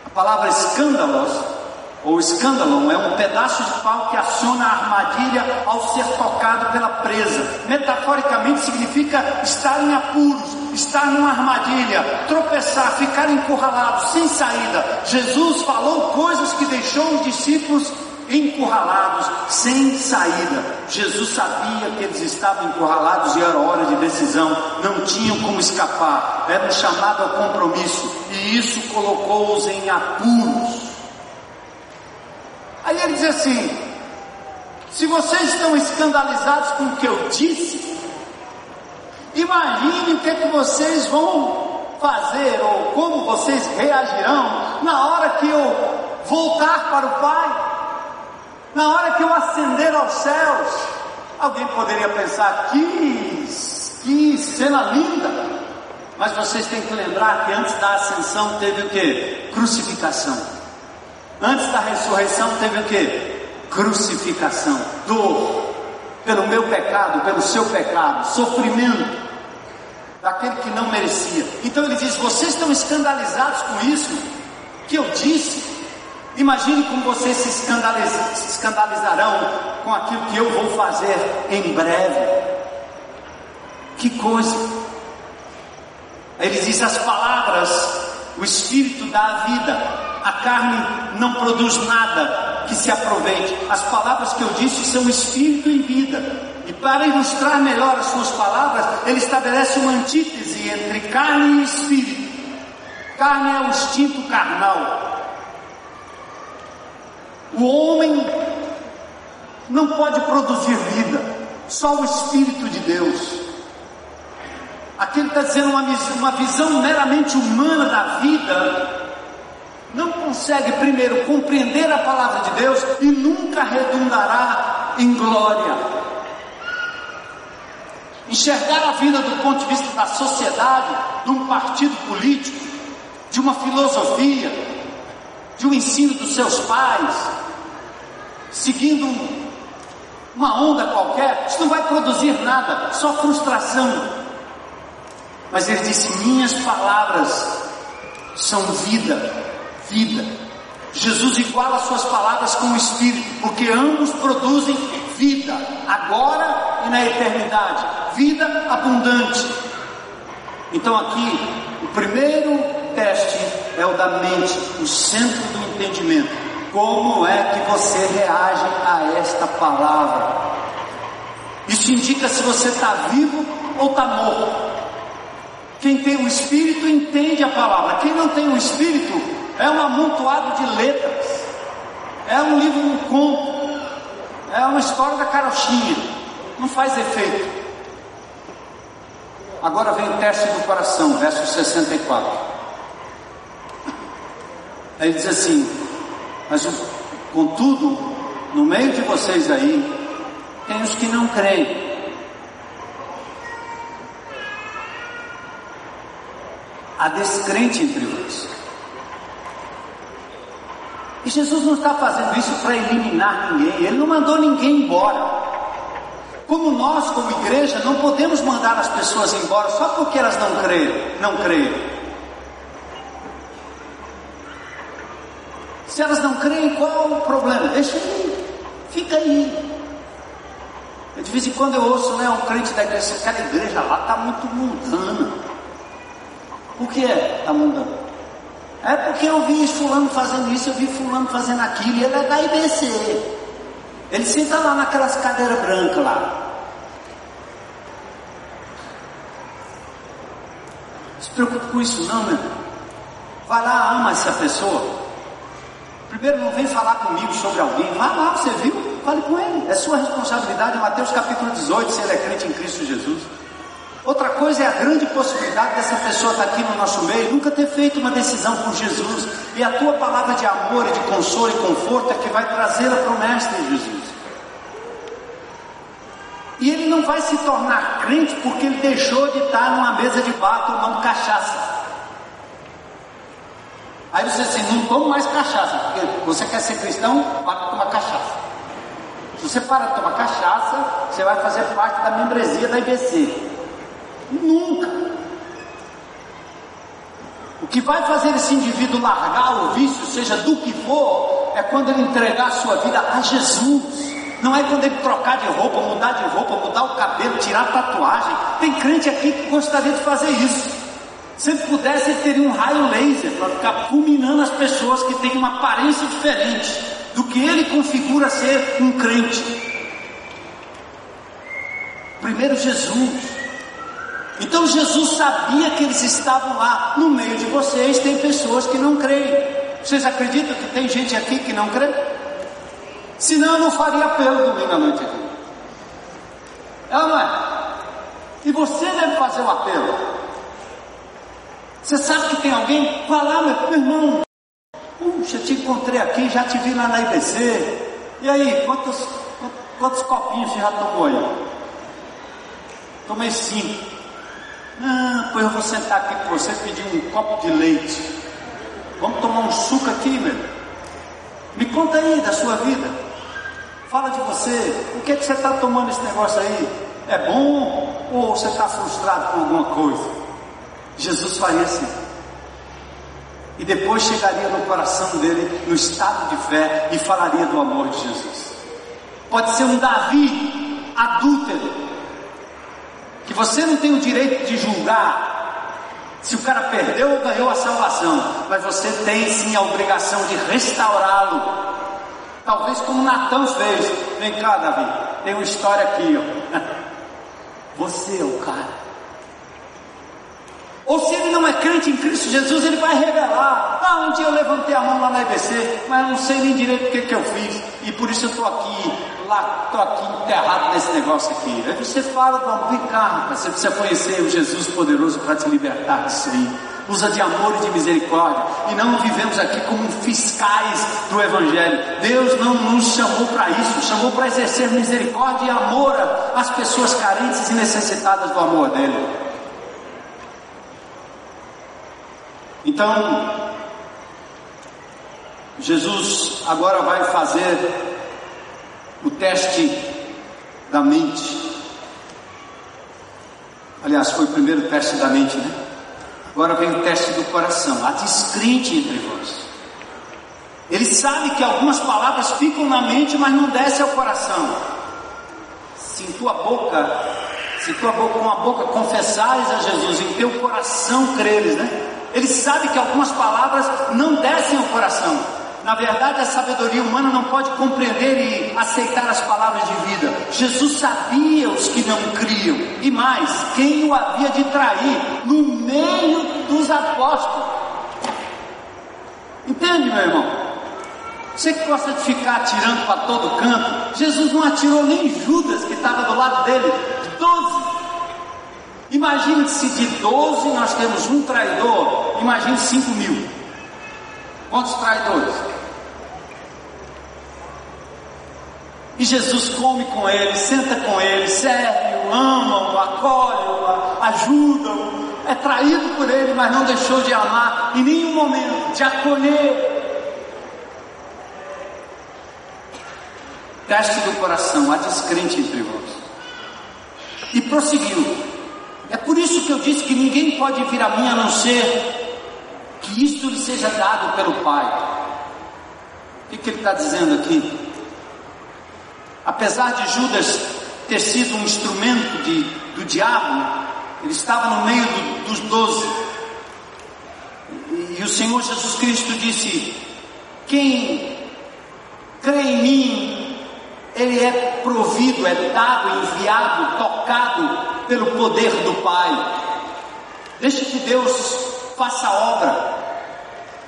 A palavra escândalos, ou escândalo, é um pedaço de pau que aciona a armadilha ao ser tocado pela presa. Metaforicamente significa estar em apuros, estar numa armadilha, tropeçar, ficar encurralado, sem saída. Jesus falou coisas que deixou os discípulos encurralados, sem saída. Jesus sabia que eles estavam encurralados e era hora de decisão, não tinham como escapar, era um chamado ao compromisso, e isso colocou-os em apuros. Aí ele diz assim: se vocês estão escandalizados com o que eu disse, imagine o que, é que vocês vão fazer ou como vocês reagirão na hora que eu voltar para o Pai. Na hora que eu ascender aos céus, alguém poderia pensar que, que cena linda. Mas vocês têm que lembrar que antes da ascensão teve o que? Crucificação. Antes da ressurreição teve o que? Crucificação, dor, pelo meu pecado, pelo seu pecado, sofrimento daquele que não merecia. Então ele diz: vocês estão escandalizados com isso que eu disse. Imagine como vocês se, escandaliz, se escandalizarão com aquilo que eu vou fazer em breve. Que coisa! Ele diz: as palavras, o Espírito dá a vida, a carne não produz nada que se aproveite. As palavras que eu disse são Espírito e vida. E para ilustrar melhor as suas palavras, ele estabelece uma antítese entre carne e espírito. Carne é o instinto carnal, o homem não pode produzir vida, só o Espírito de Deus. Aqui ele está dizendo uma, uma visão meramente humana da vida, não consegue primeiro compreender a palavra de Deus e nunca redundará em glória. Enxergar a vida do ponto de vista da sociedade, de um partido político, de uma filosofia, de um ensino dos seus pais, seguindo uma onda qualquer, isso não vai produzir nada, só frustração. Mas ele disse: Minhas palavras são vida, vida. Jesus iguala suas palavras com o Espírito, porque ambos produzem vida, agora e na eternidade, vida abundante. Então, aqui, o primeiro teste é o da mente, o centro do entendimento. Como é que você reage a esta palavra? Isso indica se você está vivo ou está morto. Quem tem o Espírito entende a palavra. Quem não tem o Espírito é um amontoado de letras. É um livro, um conto. É uma história da carochinha. Não faz efeito. Agora vem o teste do coração, verso 64. Aí diz assim: mas, contudo, no meio de vocês aí, tem os que não creem. Há descrente entre vós. E Jesus não está fazendo isso para eliminar ninguém, Ele não mandou ninguém embora. Como nós, como igreja, não podemos mandar as pessoas embora só porque elas não creem, não creem. Se elas não creem, qual o problema? Deixa aí, fica aí. De vez em quando eu ouço, né, um crente da igreja, aquela igreja lá está muito mundana. O que é? Está mundana. É porque eu vi fulano fazendo isso, eu vi fulano fazendo aquilo, e ele é da IBC. Ele senta lá naquelas cadeiras brancas lá. Não se preocupe com isso não, meu. Vai lá, ama essa pessoa. Primeiro não vem falar comigo sobre alguém. Vai lá, você viu? Fale com ele. É sua responsabilidade. Mateus capítulo 18, se ele é crente em Cristo Jesus. Outra coisa é a grande possibilidade dessa pessoa estar aqui no nosso meio, nunca ter feito uma decisão por Jesus. E a tua palavra de amor e de consolo e conforto é que vai trazê-la para o Mestre Jesus. E ele não vai se tornar crente porque ele deixou de estar numa mesa de bar tomando cachaça. Aí você diz assim, não toma mais cachaça, porque você quer ser cristão, para tomar cachaça. Se você parar de tomar cachaça, você vai fazer parte da membresia da IBC. Nunca. O que vai fazer esse indivíduo largar o vício, seja do que for, é quando ele entregar a sua vida a Jesus. Não é quando ele trocar de roupa, mudar de roupa, mudar o cabelo, tirar a tatuagem. Tem crente aqui que gostaria de fazer isso. Se ele pudesse, ele teria um raio laser para ficar fulminando as pessoas que têm uma aparência diferente do que ele configura ser um crente. Primeiro Jesus. Então Jesus sabia que eles estavam lá. No meio de vocês tem pessoas que não creem. Vocês acreditam que tem gente aqui que não crê? Senão eu não faria apelo domingo à noite aqui. É ou não é? E você deve fazer o apelo. Você sabe que tem alguém? Vá lá, meu irmão. Puxa, te encontrei aqui, já te vi lá na IBC. E aí, quantos, quantos copinhos você já tomou aí? Tomei cinco. Ah, pois eu vou sentar aqui com você pedir um copo de leite. Vamos tomar um suco aqui, meu. Me conta aí da sua vida. Fala de você. O que, é que você está tomando esse negócio aí? É bom ou você está frustrado com alguma coisa? Jesus faria assim. E depois chegaria no coração dele, no estado de fé, e falaria do amor de Jesus. Pode ser um Davi adúltero, você não tem o direito de julgar se o cara perdeu ou ganhou a salvação, mas você tem sim a obrigação de restaurá-lo. Talvez como Natan fez. Vem cá, Davi, tem uma história aqui, ó. Você é o cara. Ou se ele não é crente em Cristo Jesus, ele vai revelar. Ah, um dia eu levantei a mão lá na IBC, mas eu não sei nem direito o que, que eu fiz. E por isso eu estou aqui, lá, estou aqui enterrado nesse negócio aqui. Aí você fala, não, vem cá, você precisa conhecer o Jesus poderoso para te libertar disso aí. Usa de amor e de misericórdia. E não vivemos aqui como fiscais do Evangelho. Deus não nos chamou para isso, chamou para exercer misericórdia e amor às pessoas carentes e necessitadas do amor dele. Então, Jesus agora vai fazer o teste da mente. Aliás, foi o primeiro teste da mente, né? Agora vem o teste do coração, a descrente entre vós. Ele sabe que algumas palavras ficam na mente, mas não descem ao coração. Se em tua boca, se tua boca com a boca confessares a Jesus, em teu coração creres, né? Ele sabe que algumas palavras não descem ao coração. Na verdade, a sabedoria humana não pode compreender e aceitar as palavras de vida. Jesus sabia os que não criam, e mais, quem o havia de trair no meio dos apóstolos. Entende, meu irmão? Você que gosta de ficar atirando para todo canto, Jesus não atirou nem Judas, que estava do lado dele, doze Imagine se de 12 nós temos um traidor, imagine 5 mil. Quantos traidores? E Jesus come com ele, senta com ele, serve-o, ama-o, acolhe-o, ajuda-o, é traído por ele, mas não deixou de amar em nenhum momento, de acolher. teste do coração, há descrente entre vós. E prosseguiu. É por isso que eu disse que ninguém pode vir a mim a não ser isto lhe seja dado pelo Pai. O que, que ele está dizendo aqui? Apesar de Judas ter sido um instrumento de, do diabo, ele estava no meio do, dos doze. E, e o Senhor Jesus Cristo disse: Quem crê em mim, ele é provido, é dado, enviado, tocado pelo poder do Pai. Deixe que Deus faça a obra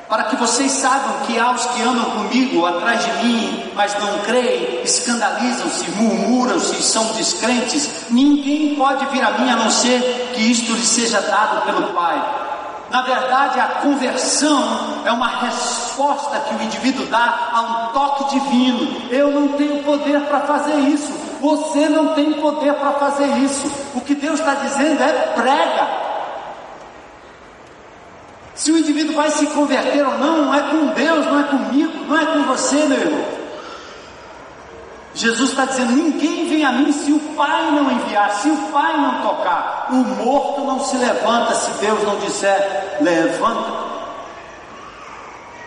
para que vocês saibam que há os que andam comigo atrás de mim, mas não creem, escandalizam-se, murmuram-se, são descrentes. Ninguém pode vir a mim a não ser que isto lhe seja dado pelo Pai. Na verdade, a conversão é uma resposta que o indivíduo dá a um toque divino. Eu não tenho poder para fazer isso. Você não tem poder para fazer isso. O que Deus está dizendo é prega. Se o indivíduo vai se converter ou não, não é com Deus, não é comigo, não é com você, meu irmão. Jesus está dizendo: ninguém vem a mim se o Pai não enviar, se o Pai não tocar. O morto não se levanta se Deus não disser levanta.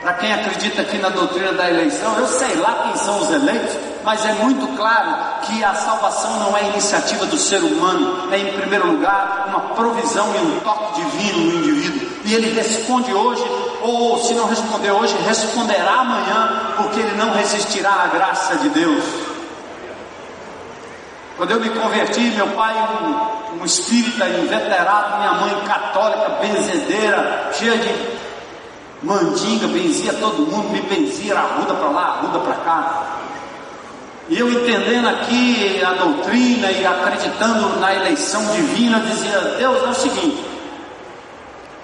Para quem acredita aqui na doutrina da eleição, eu sei lá quem são os eleitos, mas é muito claro que a salvação não é iniciativa do ser humano, é em primeiro lugar uma provisão e um toque divino no indivíduo. E ele responde hoje, ou se não responder hoje, responderá amanhã, porque ele não resistirá à graça de Deus. Quando eu me converti, meu pai, um, um espírita inveterado, minha mãe católica, benzedeira, cheia de mandinga, benzia todo mundo, me benzia, arruda para lá, arruda para cá. E eu entendendo aqui a doutrina e acreditando na eleição divina, dizia: Deus é o seguinte,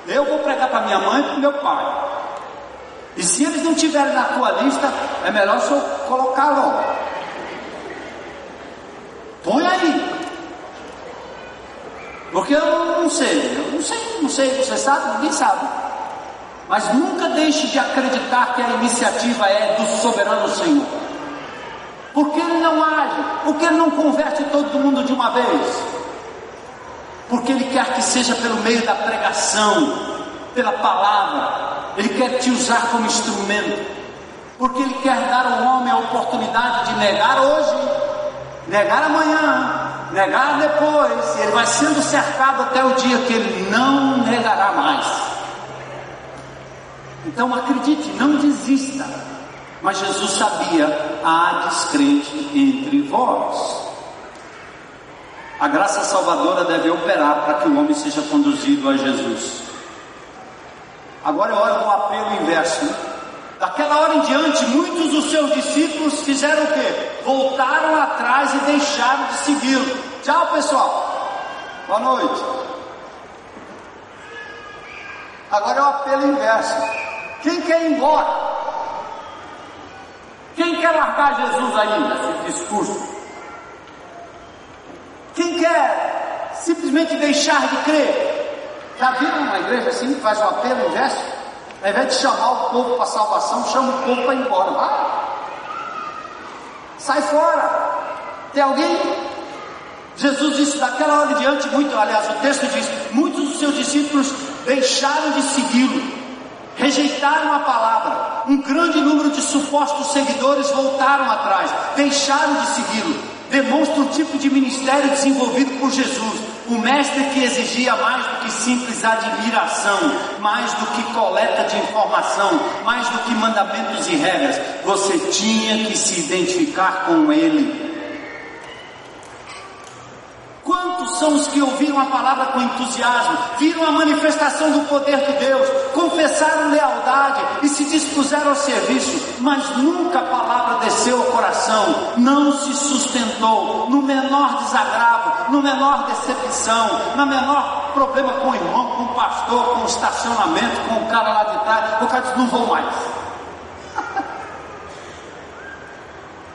eu vou pregar para minha mãe e para meu pai. E se eles não tiverem na tua lista, é melhor só colocar logo. Põe aí. Porque eu não sei, eu não sei, não sei, você sabe, ninguém sabe. Mas nunca deixe de acreditar que a iniciativa é do soberano Senhor. Porque Ele não age, porque Ele não converte todo mundo de uma vez. Porque Ele quer que seja pelo meio da pregação, pela palavra. Ele quer te usar como instrumento. Porque Ele quer dar ao homem a oportunidade de negar hoje, negar amanhã, negar depois. E ele vai sendo cercado até o dia que ele não negará mais. Então acredite, não desista. Mas Jesus sabia, há descrente entre vós. A graça salvadora deve operar para que o homem seja conduzido a Jesus. Agora é hora do apelo inverso. Né? Daquela hora em diante, muitos dos seus discípulos fizeram o quê? Voltaram atrás e deixaram de segui-lo. Tchau, pessoal. Boa noite. Agora é o apelo inverso. Quem quer ir embora? Quem quer largar Jesus aí nesse discurso? Quem quer simplesmente deixar de crer? Já viram uma igreja assim que faz um apelo, um gesto? Ao invés de chamar o povo para salvação, chama o povo para ir embora. Vai! Sai fora! Tem alguém? Jesus disse daquela hora em diante, muito, aliás, o texto diz, muitos dos seus discípulos deixaram de segui-lo rejeitaram a palavra. Um grande número de supostos seguidores voltaram atrás, deixaram de segui-lo. Demonstra o tipo de ministério desenvolvido por Jesus. O mestre que exigia mais do que simples admiração, mais do que coleta de informação, mais do que mandamentos e regras. Você tinha que se identificar com ele São os que ouviram a palavra com entusiasmo, viram a manifestação do poder de Deus, confessaram lealdade e se dispuseram ao serviço, mas nunca a palavra desceu ao coração, não se sustentou no menor desagravo, no menor decepção, no menor problema com o irmão, com o pastor, com o estacionamento, com o cara lá de trás, o cara disse, não vou mais.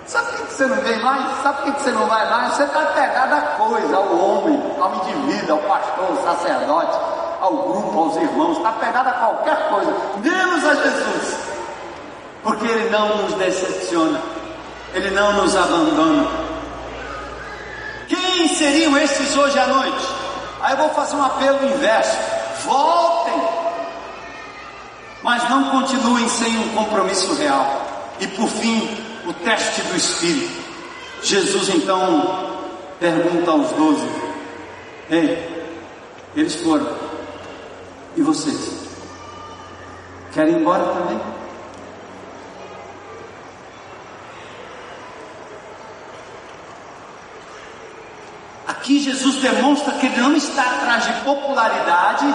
Sabe por que você não vem mais? Sabe por que você não vai mais? Você está pegado à coisa, ao homem, ao indivíduo, ao pastor, ao sacerdote, ao grupo, aos irmãos. Está pegado a qualquer coisa, menos a Jesus. Porque Ele não nos decepciona. Ele não nos abandona. Quem seriam esses hoje à noite? Aí eu vou fazer um apelo inverso: voltem, mas não continuem sem um compromisso real. E por fim, o teste do Espírito. Jesus então pergunta aos doze: Ei, eles foram, e vocês? Querem ir embora também? Aqui Jesus demonstra que ele não está atrás de popularidade,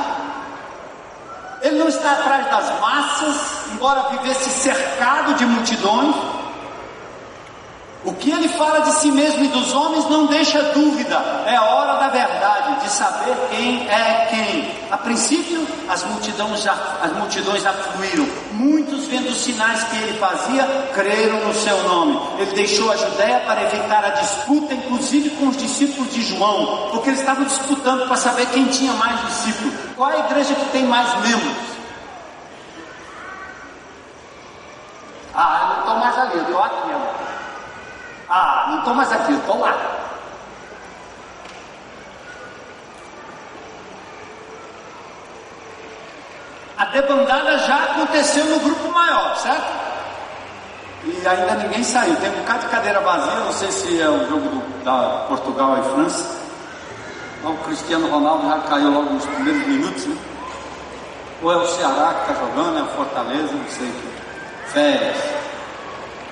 ele não está atrás das massas, embora vivesse cercado de multidões. O que ele fala de si mesmo e dos homens não deixa dúvida, é a hora da verdade, de saber quem é quem. A princípio, as multidões, já, as multidões afluíram, muitos vendo os sinais que ele fazia, creram no seu nome. Ele deixou a Judéia para evitar a disputa, inclusive com os discípulos de João, porque eles estavam disputando para saber quem tinha mais discípulos. Qual é a igreja que tem mais membros? Ah, eu não estou mais ali, eu estou aqui. Ó. Ah, não estou mais aqui, estou lá. A debandada já aconteceu no grupo maior, certo? E ainda ninguém saiu. Tem um bocado de cadeira vazia, não sei se é o jogo do, da Portugal e França. O Cristiano Ronaldo já caiu logo nos primeiros minutos, né? Ou é o Ceará que está jogando, é o Fortaleza, não sei. Férias.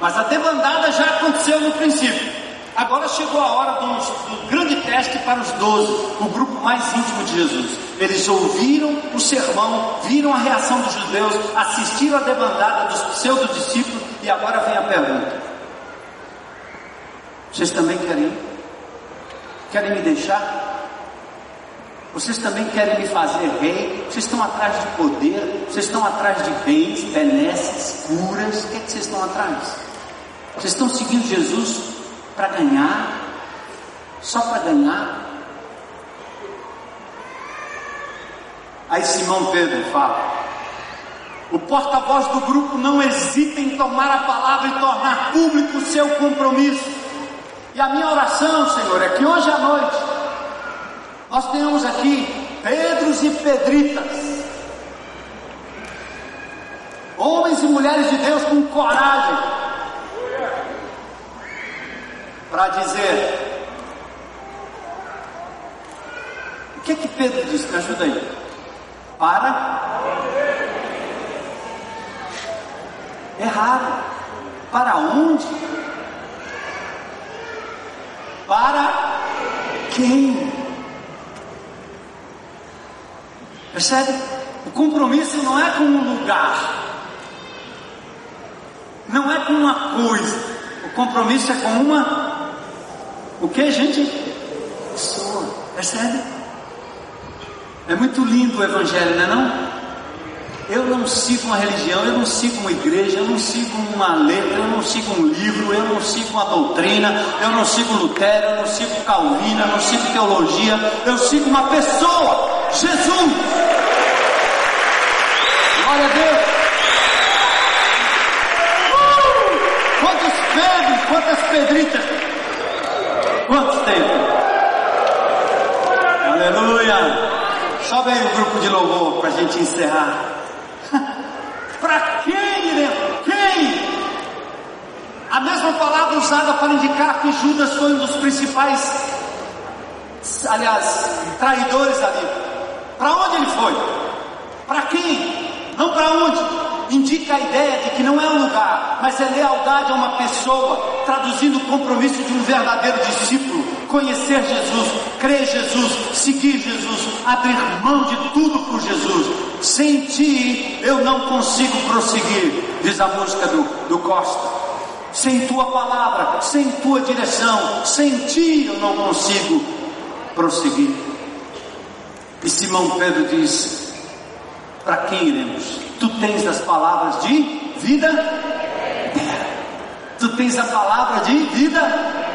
Mas a debandada já aconteceu no princípio. Agora chegou a hora do, do, grande teste para os doze, o grupo mais íntimo de Jesus. Eles ouviram o sermão, viram a reação dos judeus, assistiram a debandada dos pseudo-discípulos e agora vem a pergunta: Vocês também querem? Querem me deixar? Vocês também querem me fazer rei? Vocês estão atrás de poder? Vocês estão atrás de bens, benesses, curas? O que, é que vocês estão atrás? Vocês estão seguindo Jesus para ganhar? Só para ganhar? Aí Simão Pedro fala: o porta-voz do grupo não hesita em tomar a palavra e tornar público o seu compromisso. E a minha oração, Senhor, é que hoje à noite nós tenhamos aqui Pedros e Pedritas, homens e mulheres de Deus com coragem para dizer: O que é que Pedro disse? Me ajuda aí. Para. Errado. Para onde? Para quem? Percebe? O compromisso não é com um lugar, não é com uma coisa, o compromisso é com uma o que, gente? Pessoa. Percebe? É muito lindo o Evangelho, não é não? Eu não sigo uma religião, eu não sigo uma igreja, eu não sigo uma letra, eu não sigo um livro, eu não sigo uma doutrina, eu não sigo Lutero, eu não sigo Calvino, eu não sigo teologia, eu sigo uma pessoa, Jesus. Glória a Deus. Uh! Quantos Pedros, quantas Pedritas Quantos tem? Aleluia! Sobe aí o grupo de louvor para a gente encerrar. para quem iremos? Quem? A mesma palavra usada para indicar que Judas foi um dos principais, aliás, traidores ali. Para onde ele foi? Para quem? Não para onde? indica a ideia de que não é um lugar, mas é lealdade a uma pessoa, traduzindo o compromisso de um verdadeiro discípulo, conhecer Jesus, crer Jesus, seguir Jesus, abrir mão de tudo por Jesus. Sem ti eu não consigo prosseguir, diz a música do, do Costa. Sem tua palavra, sem tua direção, sem ti eu não consigo prosseguir. E Simão Pedro diz: Para quem iremos? Tu tens as palavras de vida. Tu tens a palavra de vida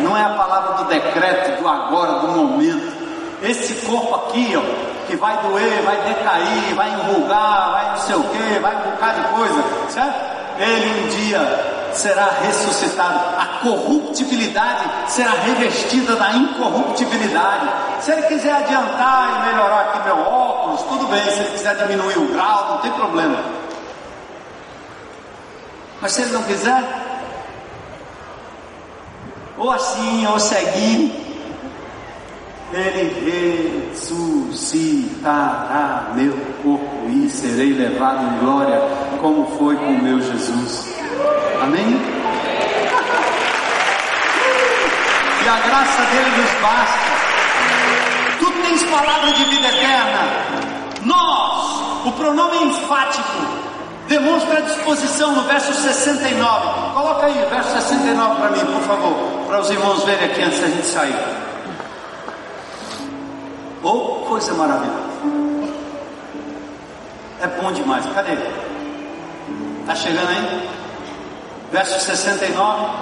Não é a palavra do decreto, do agora, do momento. Esse corpo aqui, ó, que vai doer, vai decair, vai enrugar, vai não sei o que, vai um bocado de coisa, certo? Ele um dia será ressuscitado, a corruptibilidade será revestida da incorruptibilidade. Se ele quiser adiantar e melhorar aqui meu óculos, tudo bem. Se ele quiser diminuir o grau, não tem problema. Mas se ele não quiser, ou assim, ou seguir, ele ressuscitará meu corpo e serei levado em glória, como foi com meu Jesus. Amém? E a graça dele nos basta. Tu tens palavra de vida eterna. Nós, o pronome enfático, demonstra a disposição no verso 69. Coloca aí, verso 69 para mim, por favor, para os irmãos verem aqui antes da gente sair. Oh, coisa maravilhosa. É bom demais. Cadê? Está chegando aí? Verso 69.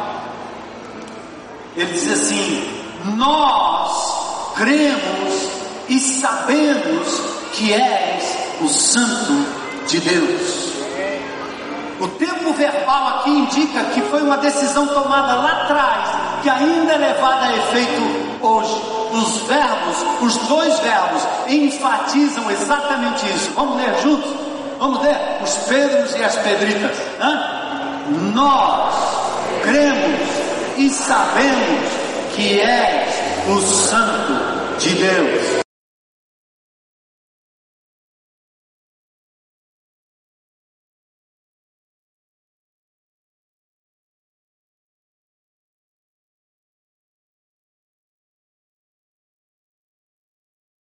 Ele diz assim: Nós cremos e sabemos que és o Santo de Deus. O tempo verbal aqui indica que foi uma decisão tomada lá atrás, que ainda é levada a efeito hoje os verbos, os dois verbos, enfatizam exatamente isso. Vamos ler juntos? Vamos ler? Os Pedros e as Pedritas. Hã? Nós cremos e sabemos que és o Santo de Deus.